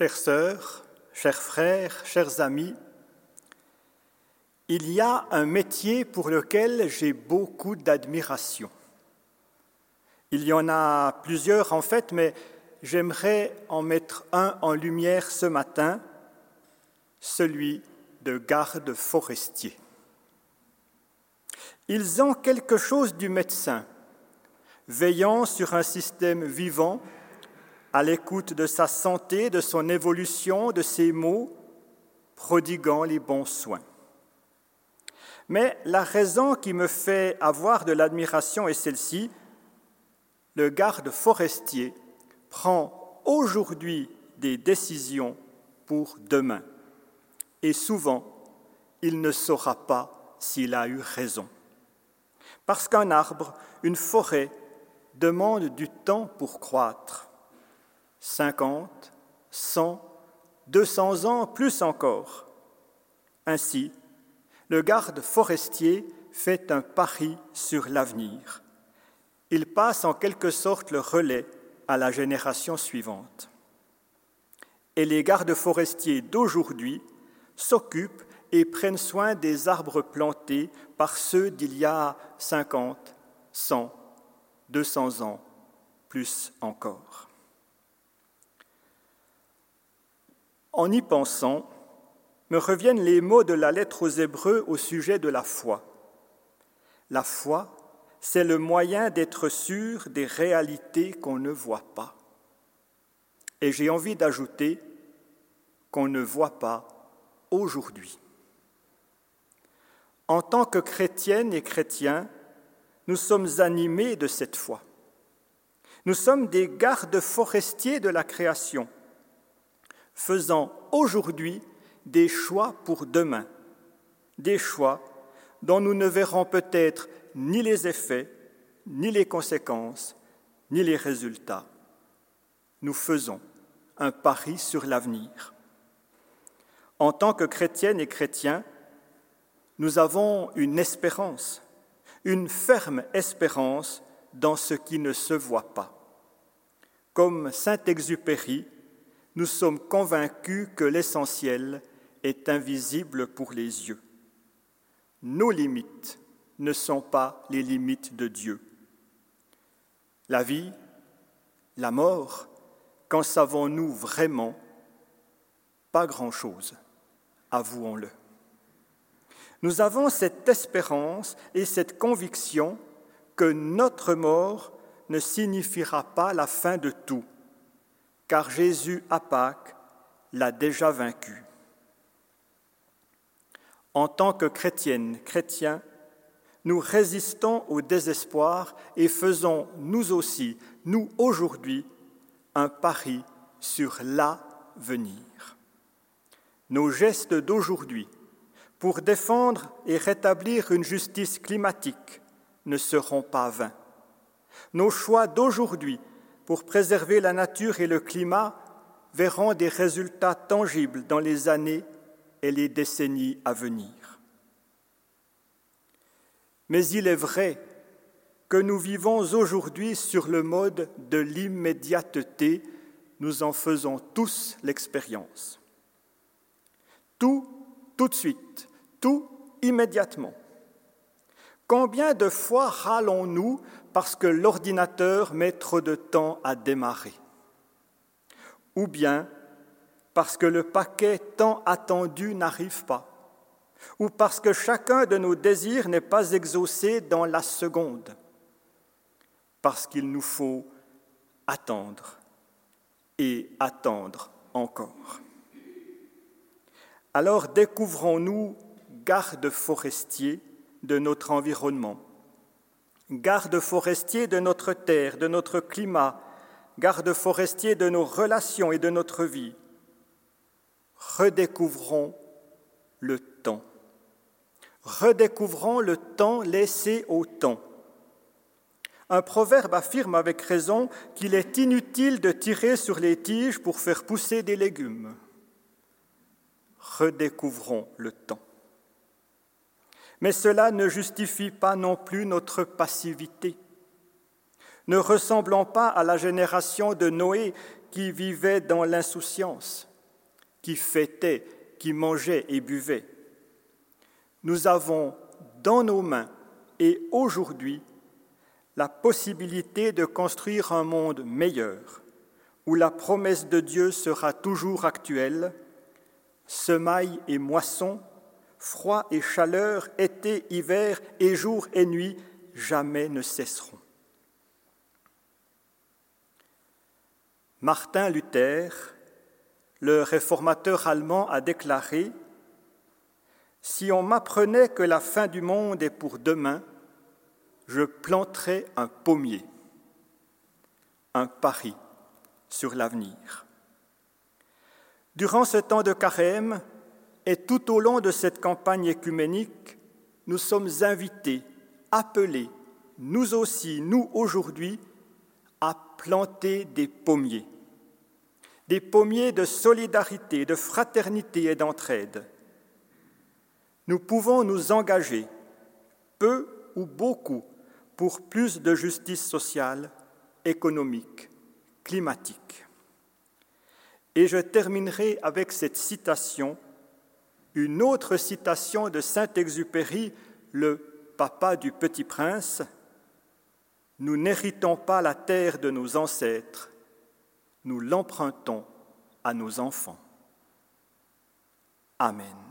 Chères sœurs, chers frères, chers amis, il y a un métier pour lequel j'ai beaucoup d'admiration. Il y en a plusieurs en fait, mais j'aimerais en mettre un en lumière ce matin, celui de garde forestier. Ils ont quelque chose du médecin, veillant sur un système vivant, à l'écoute de sa santé, de son évolution, de ses maux, prodiguant les bons soins. Mais la raison qui me fait avoir de l'admiration est celle-ci. Le garde forestier prend aujourd'hui des décisions pour demain. Et souvent, il ne saura pas s'il a eu raison. Parce qu'un arbre, une forêt, demande du temps pour croître. 50, 100, 200 ans, plus encore. Ainsi, le garde forestier fait un pari sur l'avenir. Il passe en quelque sorte le relais à la génération suivante. Et les gardes forestiers d'aujourd'hui s'occupent et prennent soin des arbres plantés par ceux d'il y a 50, 100, 200 ans, plus encore. En y pensant, me reviennent les mots de la lettre aux Hébreux au sujet de la foi. La foi, c'est le moyen d'être sûr des réalités qu'on ne voit pas. Et j'ai envie d'ajouter qu'on ne voit pas aujourd'hui. En tant que chrétiennes et chrétiens, nous sommes animés de cette foi. Nous sommes des gardes forestiers de la création, faisant aujourd'hui des choix pour demain, des choix dont nous ne verrons peut-être ni les effets, ni les conséquences, ni les résultats. Nous faisons un pari sur l'avenir. En tant que chrétiennes et chrétiens, nous avons une espérance, une ferme espérance dans ce qui ne se voit pas. Comme Saint-Exupéry, nous sommes convaincus que l'essentiel est invisible pour les yeux. Nos limites ne sont pas les limites de Dieu. La vie, la mort, qu'en savons-nous vraiment? Pas grand-chose, avouons-le. Nous avons cette espérance et cette conviction que notre mort ne signifiera pas la fin de tout, car Jésus à Pâques l'a déjà vaincu. En tant que chrétiennes, chrétiens, nous résistons au désespoir et faisons, nous aussi, nous aujourd'hui, un pari sur l'avenir. Nos gestes d'aujourd'hui pour défendre et rétablir une justice climatique ne seront pas vains. Nos choix d'aujourd'hui pour préserver la nature et le climat verront des résultats tangibles dans les années et les décennies à venir. Mais il est vrai que nous vivons aujourd'hui sur le mode de l'immédiateté, nous en faisons tous l'expérience. Tout, tout de suite, tout immédiatement. Combien de fois râlons-nous parce que l'ordinateur met trop de temps à démarrer. Ou bien parce que le paquet tant attendu n'arrive pas, ou parce que chacun de nos désirs n'est pas exaucé dans la seconde, parce qu'il nous faut attendre et attendre encore. Alors découvrons-nous gardes forestiers de notre environnement, gardes forestiers de notre terre, de notre climat, gardes forestiers de nos relations et de notre vie, redécouvrons le temps. Redécouvrons le temps laissé au temps. Un proverbe affirme avec raison qu'il est inutile de tirer sur les tiges pour faire pousser des légumes. Redécouvrons le temps. Mais cela ne justifie pas non plus notre passivité. Ne ressemblons pas à la génération de Noé qui vivait dans l'insouciance qui fêtaient, qui mangeaient et buvaient. Nous avons dans nos mains et aujourd'hui la possibilité de construire un monde meilleur, où la promesse de Dieu sera toujours actuelle, semailles et moissons, froid et chaleur, été, hiver et jour et nuit, jamais ne cesseront. Martin Luther, le réformateur allemand, a déclaré Si on m'apprenait que la fin du monde est pour demain, je planterais un pommier, un pari sur l'avenir. Durant ce temps de carême et tout au long de cette campagne écuménique, nous sommes invités, appelés, nous aussi, nous aujourd'hui, à planter des pommiers, des pommiers de solidarité, de fraternité et d'entraide. Nous pouvons nous engager, peu ou beaucoup, pour plus de justice sociale, économique, climatique. Et je terminerai avec cette citation, une autre citation de Saint-Exupéry, le papa du petit prince. Nous n'héritons pas la terre de nos ancêtres, nous l'empruntons à nos enfants. Amen.